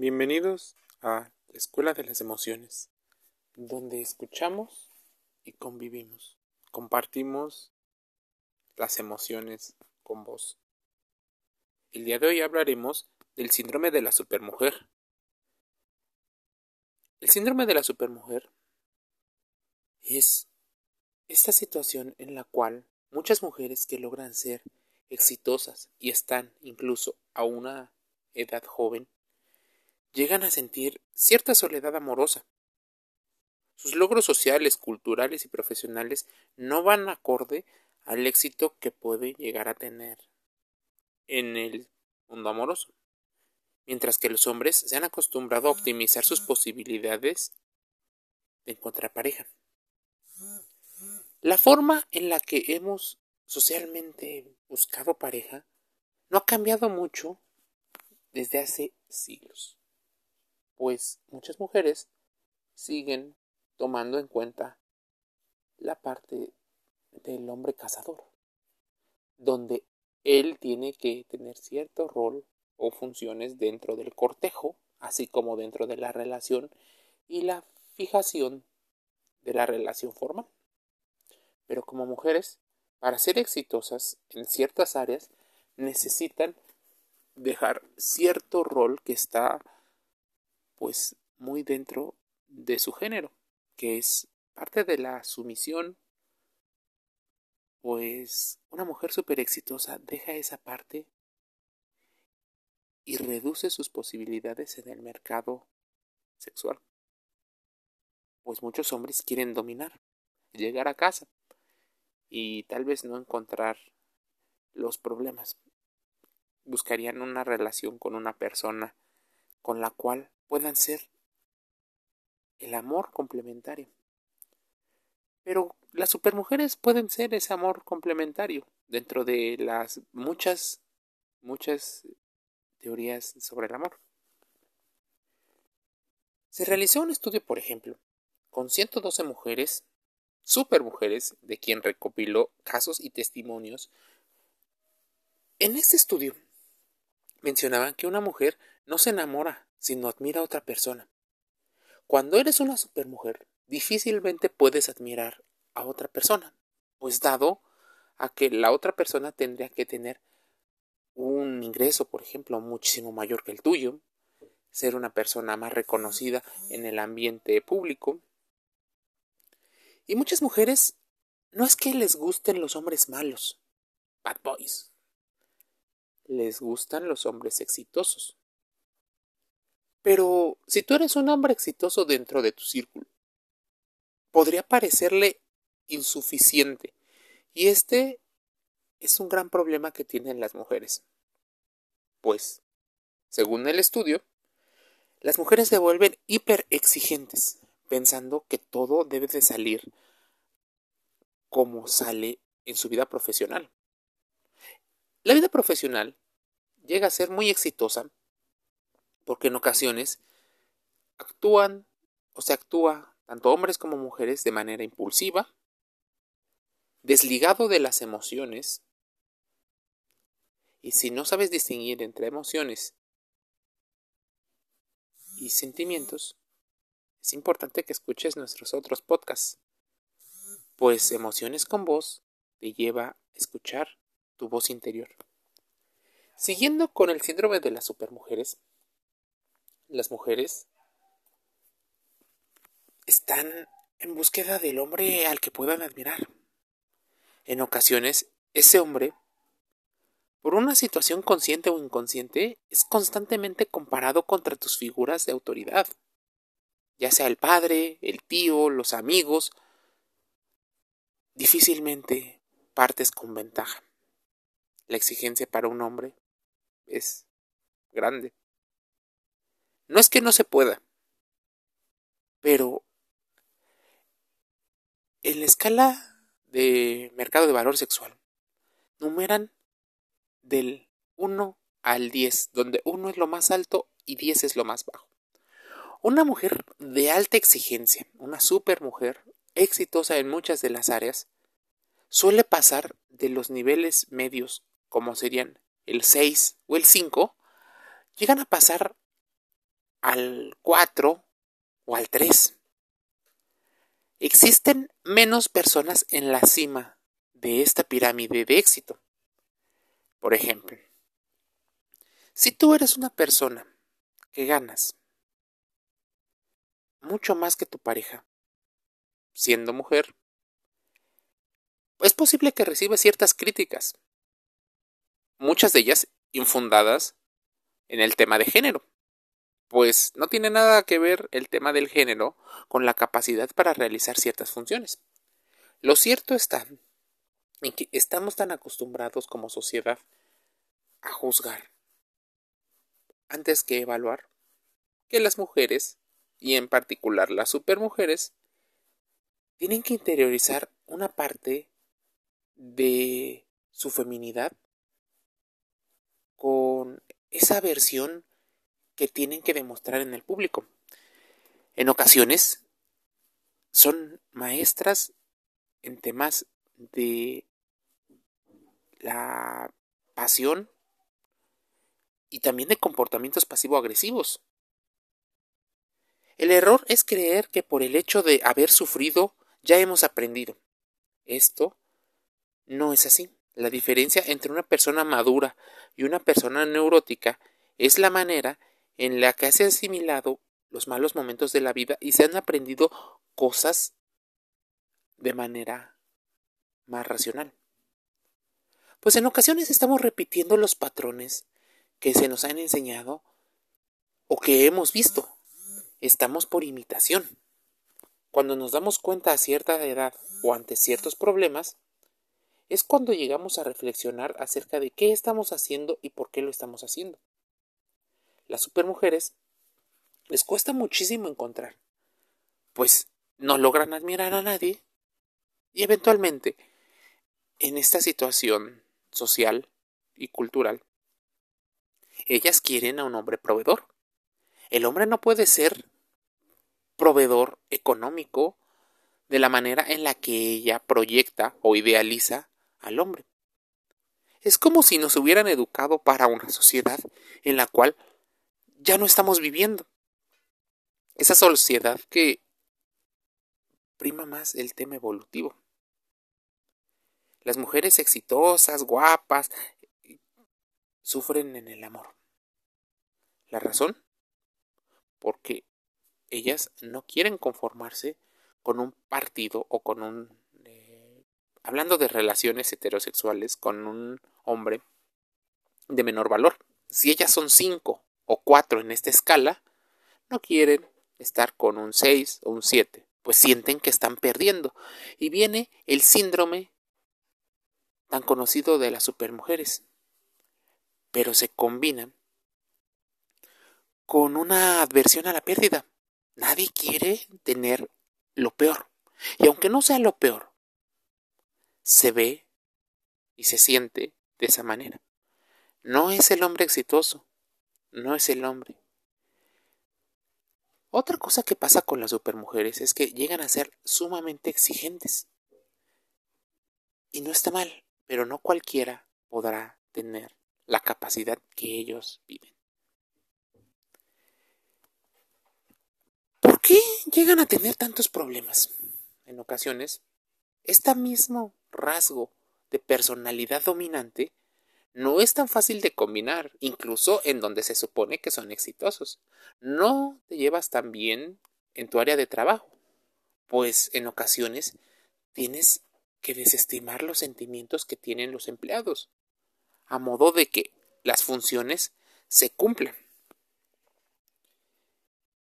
Bienvenidos a la Escuela de las Emociones, donde escuchamos y convivimos, compartimos las emociones con vos. El día de hoy hablaremos del síndrome de la supermujer. El síndrome de la supermujer es esta situación en la cual muchas mujeres que logran ser exitosas y están incluso a una edad joven llegan a sentir cierta soledad amorosa. Sus logros sociales, culturales y profesionales no van acorde al éxito que puede llegar a tener en el mundo amoroso, mientras que los hombres se han acostumbrado a optimizar sus posibilidades de encontrar pareja. La forma en la que hemos socialmente buscado pareja no ha cambiado mucho desde hace siglos pues muchas mujeres siguen tomando en cuenta la parte del hombre cazador, donde él tiene que tener cierto rol o funciones dentro del cortejo, así como dentro de la relación y la fijación de la relación formal. Pero como mujeres, para ser exitosas en ciertas áreas, necesitan dejar cierto rol que está pues muy dentro de su género, que es parte de la sumisión, pues una mujer súper exitosa deja esa parte y reduce sus posibilidades en el mercado sexual. Pues muchos hombres quieren dominar, llegar a casa y tal vez no encontrar los problemas. Buscarían una relación con una persona con la cual puedan ser el amor complementario. Pero las supermujeres pueden ser ese amor complementario dentro de las muchas, muchas teorías sobre el amor. Se realizó un estudio, por ejemplo, con 112 mujeres, supermujeres, de quien recopiló casos y testimonios. En este estudio mencionaban que una mujer no se enamora sino admira a otra persona. Cuando eres una supermujer, difícilmente puedes admirar a otra persona, pues dado a que la otra persona tendría que tener un ingreso, por ejemplo, muchísimo mayor que el tuyo, ser una persona más reconocida en el ambiente público. Y muchas mujeres no es que les gusten los hombres malos, bad boys, les gustan los hombres exitosos. Pero si tú eres un hombre exitoso dentro de tu círculo, podría parecerle insuficiente. Y este es un gran problema que tienen las mujeres. Pues, según el estudio, las mujeres se vuelven hiper exigentes, pensando que todo debe de salir como sale en su vida profesional. La vida profesional llega a ser muy exitosa porque en ocasiones actúan o se actúa tanto hombres como mujeres de manera impulsiva, desligado de las emociones, y si no sabes distinguir entre emociones y sentimientos, es importante que escuches nuestros otros podcasts, pues emociones con voz te lleva a escuchar tu voz interior. Siguiendo con el síndrome de las supermujeres, las mujeres están en búsqueda del hombre al que puedan admirar. En ocasiones, ese hombre, por una situación consciente o inconsciente, es constantemente comparado contra tus figuras de autoridad, ya sea el padre, el tío, los amigos. Difícilmente partes con ventaja. La exigencia para un hombre es grande. No es que no se pueda, pero en la escala de mercado de valor sexual, numeran del 1 al 10, donde 1 es lo más alto y 10 es lo más bajo. Una mujer de alta exigencia, una super mujer, exitosa en muchas de las áreas, suele pasar de los niveles medios, como serían el 6 o el 5, llegan a pasar al 4 o al 3. Existen menos personas en la cima de esta pirámide de éxito. Por ejemplo, si tú eres una persona que ganas mucho más que tu pareja, siendo mujer, es posible que recibas ciertas críticas, muchas de ellas infundadas en el tema de género, pues no tiene nada que ver el tema del género con la capacidad para realizar ciertas funciones. Lo cierto está en que estamos tan acostumbrados como sociedad a juzgar antes que evaluar que las mujeres, y en particular las supermujeres, tienen que interiorizar una parte de su feminidad con esa versión que tienen que demostrar en el público. En ocasiones son maestras en temas de la pasión y también de comportamientos pasivo-agresivos. El error es creer que por el hecho de haber sufrido ya hemos aprendido. Esto no es así. La diferencia entre una persona madura y una persona neurótica es la manera en la que se han asimilado los malos momentos de la vida y se han aprendido cosas de manera más racional. Pues en ocasiones estamos repitiendo los patrones que se nos han enseñado o que hemos visto. Estamos por imitación. Cuando nos damos cuenta a cierta edad o ante ciertos problemas, es cuando llegamos a reflexionar acerca de qué estamos haciendo y por qué lo estamos haciendo. Las supermujeres les cuesta muchísimo encontrar, pues no logran admirar a nadie y eventualmente en esta situación social y cultural ellas quieren a un hombre proveedor. El hombre no puede ser proveedor económico de la manera en la que ella proyecta o idealiza al hombre. Es como si nos hubieran educado para una sociedad en la cual ya no estamos viviendo. Esa sociedad que prima más el tema evolutivo. Las mujeres exitosas, guapas, sufren en el amor. ¿La razón? Porque ellas no quieren conformarse con un partido o con un... Eh, hablando de relaciones heterosexuales con un hombre de menor valor. Si ellas son cinco o cuatro en esta escala, no quieren estar con un seis o un siete, pues sienten que están perdiendo. Y viene el síndrome tan conocido de las supermujeres, pero se combinan con una adversión a la pérdida. Nadie quiere tener lo peor. Y aunque no sea lo peor, se ve y se siente de esa manera. No es el hombre exitoso, no es el hombre. Otra cosa que pasa con las supermujeres es que llegan a ser sumamente exigentes. Y no está mal, pero no cualquiera podrá tener la capacidad que ellos viven. ¿Por qué llegan a tener tantos problemas? En ocasiones, este mismo rasgo de personalidad dominante no es tan fácil de combinar, incluso en donde se supone que son exitosos. No te llevas tan bien en tu área de trabajo, pues en ocasiones tienes que desestimar los sentimientos que tienen los empleados, a modo de que las funciones se cumplan.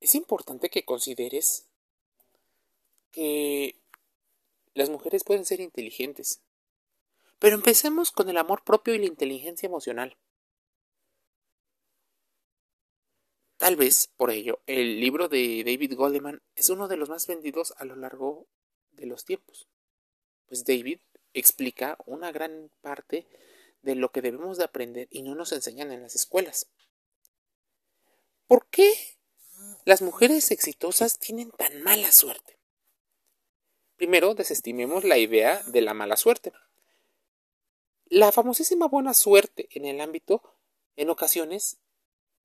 Es importante que consideres que las mujeres pueden ser inteligentes, pero empecemos con el amor propio y la inteligencia emocional. Tal vez por ello el libro de David Goleman es uno de los más vendidos a lo largo de los tiempos, pues David explica una gran parte de lo que debemos de aprender y no nos enseñan en las escuelas. ¿Por qué las mujeres exitosas tienen tan mala suerte? Primero, desestimemos la idea de la mala suerte. La famosísima buena suerte en el ámbito, en ocasiones,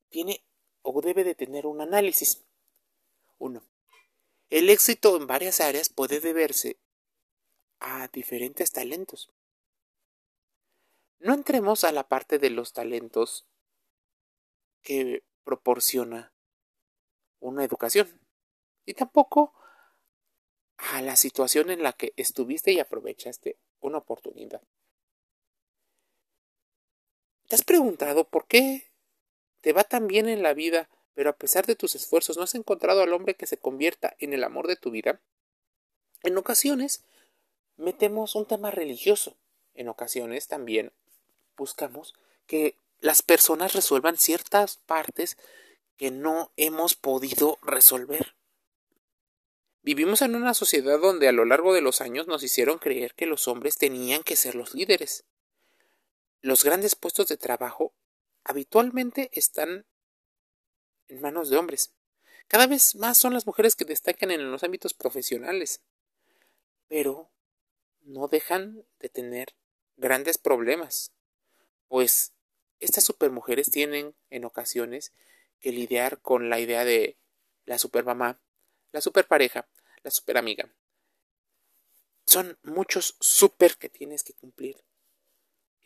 tiene o debe de tener un análisis. 1. El éxito en varias áreas puede deberse a diferentes talentos. No entremos a la parte de los talentos que proporciona una educación y tampoco a la situación en la que estuviste y aprovechaste una oportunidad. ¿Te has preguntado por qué te va tan bien en la vida, pero a pesar de tus esfuerzos no has encontrado al hombre que se convierta en el amor de tu vida? En ocasiones metemos un tema religioso. En ocasiones también buscamos que las personas resuelvan ciertas partes que no hemos podido resolver. Vivimos en una sociedad donde a lo largo de los años nos hicieron creer que los hombres tenían que ser los líderes. Los grandes puestos de trabajo habitualmente están en manos de hombres. Cada vez más son las mujeres que destacan en los ámbitos profesionales, pero no dejan de tener grandes problemas, pues estas supermujeres tienen en ocasiones que lidiar con la idea de la supermamá, la superpareja, la super amiga. Son muchos super que tienes que cumplir.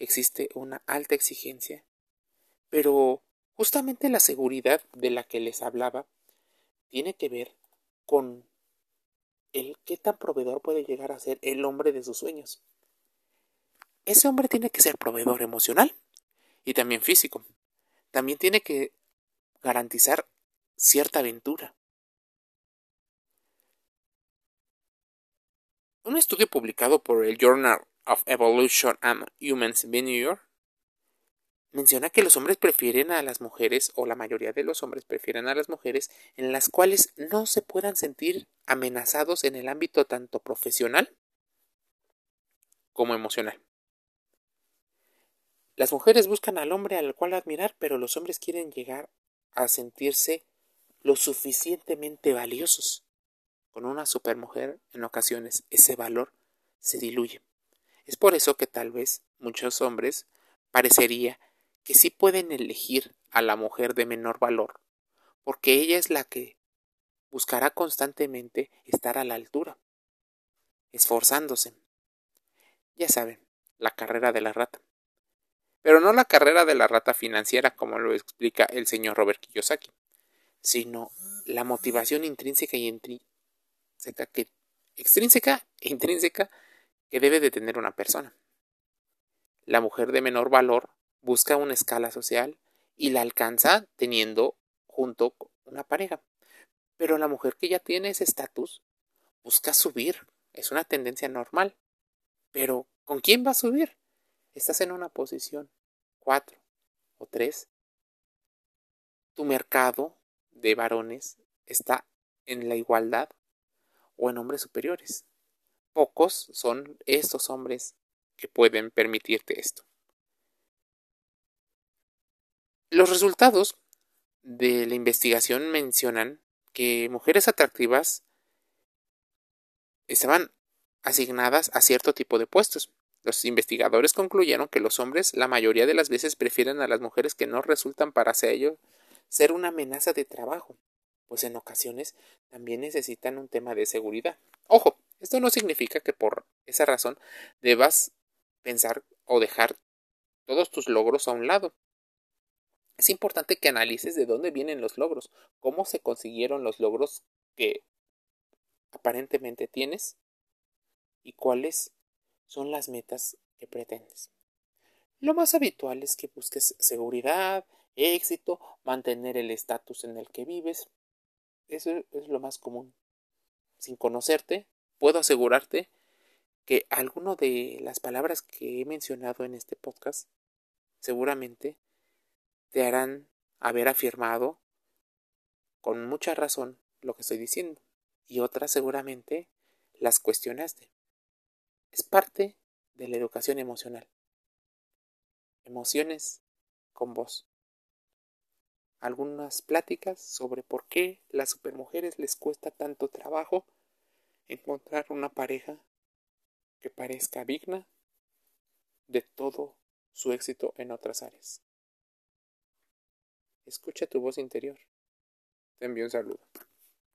Existe una alta exigencia, pero justamente la seguridad de la que les hablaba tiene que ver con el qué tan proveedor puede llegar a ser el hombre de sus sueños. Ese hombre tiene que ser proveedor emocional y también físico. También tiene que garantizar cierta aventura. Un estudio publicado por el Journal of Evolution and Human Behavior menciona que los hombres prefieren a las mujeres, o la mayoría de los hombres prefieren a las mujeres, en las cuales no se puedan sentir amenazados en el ámbito tanto profesional como emocional. Las mujeres buscan al hombre al cual admirar, pero los hombres quieren llegar a sentirse lo suficientemente valiosos con una supermujer, en ocasiones ese valor se diluye. Es por eso que tal vez muchos hombres parecería que sí pueden elegir a la mujer de menor valor, porque ella es la que buscará constantemente estar a la altura, esforzándose. Ya saben, la carrera de la rata. Pero no la carrera de la rata financiera como lo explica el señor Robert Kiyosaki, sino la motivación intrínseca y que, extrínseca e intrínseca que debe de tener una persona. La mujer de menor valor busca una escala social y la alcanza teniendo junto una pareja. Pero la mujer que ya tiene ese estatus busca subir. Es una tendencia normal. Pero ¿con quién va a subir? Estás en una posición cuatro o tres. Tu mercado de varones está en la igualdad o en hombres superiores. Pocos son estos hombres que pueden permitirte esto. Los resultados de la investigación mencionan que mujeres atractivas estaban asignadas a cierto tipo de puestos. Los investigadores concluyeron que los hombres la mayoría de las veces prefieren a las mujeres que no resultan para ello ser una amenaza de trabajo pues en ocasiones también necesitan un tema de seguridad. Ojo, esto no significa que por esa razón debas pensar o dejar todos tus logros a un lado. Es importante que analices de dónde vienen los logros, cómo se consiguieron los logros que aparentemente tienes y cuáles son las metas que pretendes. Lo más habitual es que busques seguridad, éxito, mantener el estatus en el que vives, eso es lo más común. Sin conocerte, puedo asegurarte que alguno de las palabras que he mencionado en este podcast seguramente te harán haber afirmado con mucha razón lo que estoy diciendo y otras seguramente las cuestionaste. Es parte de la educación emocional. Emociones con voz algunas pláticas sobre por qué las supermujeres les cuesta tanto trabajo encontrar una pareja que parezca digna de todo su éxito en otras áreas. Escucha tu voz interior. Te envío un saludo.